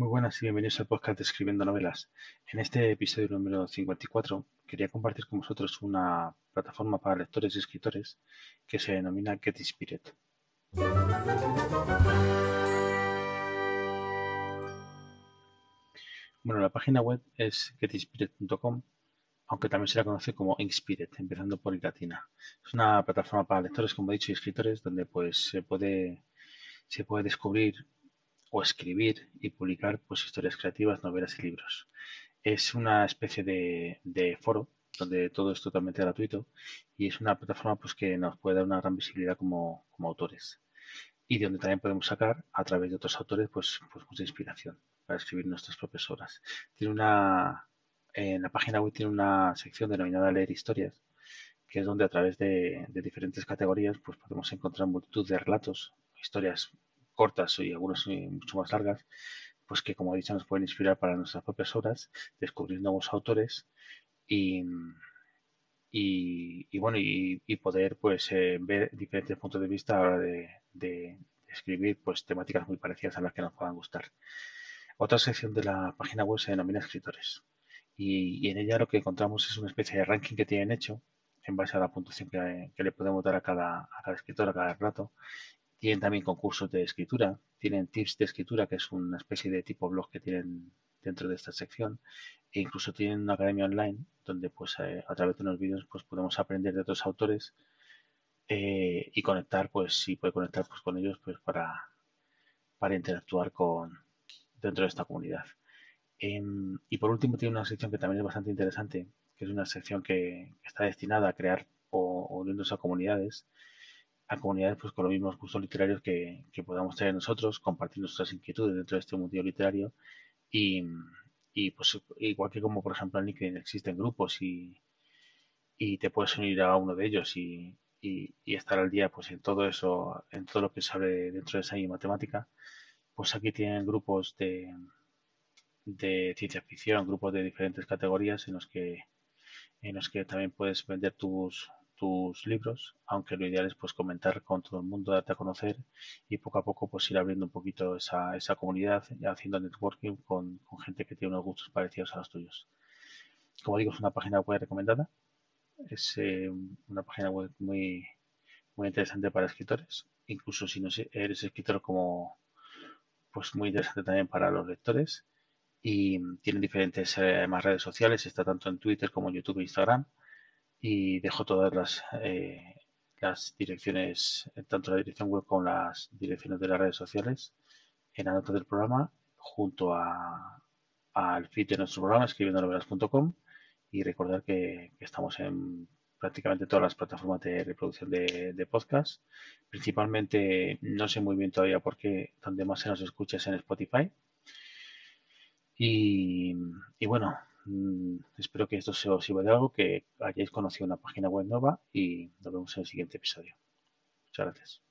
Muy buenas y bienvenidos al podcast de Escribiendo Novelas. En este episodio número 54 quería compartir con vosotros una plataforma para lectores y escritores que se denomina Get Inspired. Bueno, la página web es getinspired.com, aunque también se la conoce como Inspired, empezando por latina. Es una plataforma para lectores, como he dicho, y escritores, donde pues se puede, se puede descubrir o escribir y publicar pues historias creativas, novelas y libros. Es una especie de, foro donde todo es totalmente gratuito y es una plataforma pues que nos puede dar una gran visibilidad como, como autores y donde también podemos sacar a través de otros autores pues, pues mucha inspiración para escribir nuestras propias obras. Tiene una, en la página web tiene una sección denominada Leer Historias, que es donde a través de, diferentes categorías pues podemos encontrar multitud de relatos, historias cortas y algunas mucho más largas, pues que como he dicho nos pueden inspirar para nuestras propias obras, descubrir nuevos autores y, y, bueno y, poder pues eh, ver diferentes puntos de vista a la hora de, escribir pues temáticas muy parecidas a las que nos puedan gustar. Otra sección de la página web se denomina escritores y, en ella lo que encontramos es una especie de ranking que tienen hecho en base a la puntuación que, le podemos dar a cada, a cada escritor, a cada rato. Tienen también concursos de escritura, tienen tips de escritura, que es una especie de tipo blog que tienen dentro de esta sección, e incluso tienen una academia online donde pues eh, a través de unos vídeos pues podemos aprender de otros autores eh, y conectar, pues si puede conectar pues con ellos pues para, para interactuar con, dentro de esta comunidad. Em, y por último tiene una sección que también es bastante interesante, que es una sección que, está destinada a crear o, uniéndose a comunidades, a comunidades pues con los mismos gustos literarios que, podamos tener nosotros, compartir nuestras inquietudes dentro de este mundo literario. Y, y pues igual que como por ejemplo en LinkedIn existen grupos y, y te puedes unir a uno de ellos y, y, estar al día pues en todo eso, en todo lo que se abre dentro de esa matemática, pues aquí tienen grupos de, de ciencia ficción, grupos de diferentes categorías en los que en los que también puedes vender tus, tus libros, aunque lo ideal es pues comentar con todo el mundo, darte a conocer y poco a poco pues ir abriendo un poquito esa, esa comunidad y haciendo networking con, gente que tiene unos gustos parecidos a los tuyos. Como digo, es una página web recomendada, es eh, una página web muy, muy interesante para escritores, incluso si no eres escritor como pues muy interesante también para los lectores y tiene diferentes eh, más redes sociales, está tanto en Twitter como en YouTube e Instagram y dejo todas las, eh, las direcciones, tanto la dirección web como las direcciones de las redes sociales en la nota del programa junto a, al feed de nuestro programa escribiendo y recordar que, estamos en prácticamente todas las plataformas de reproducción de, de, podcast. Principalmente, no sé muy bien todavía por qué, donde más se nos escucha es en Spotify. Y, y bueno, Mm, espero que esto os sirva de algo, que hayáis conocido una página web nueva y nos vemos en el siguiente episodio. Muchas gracias.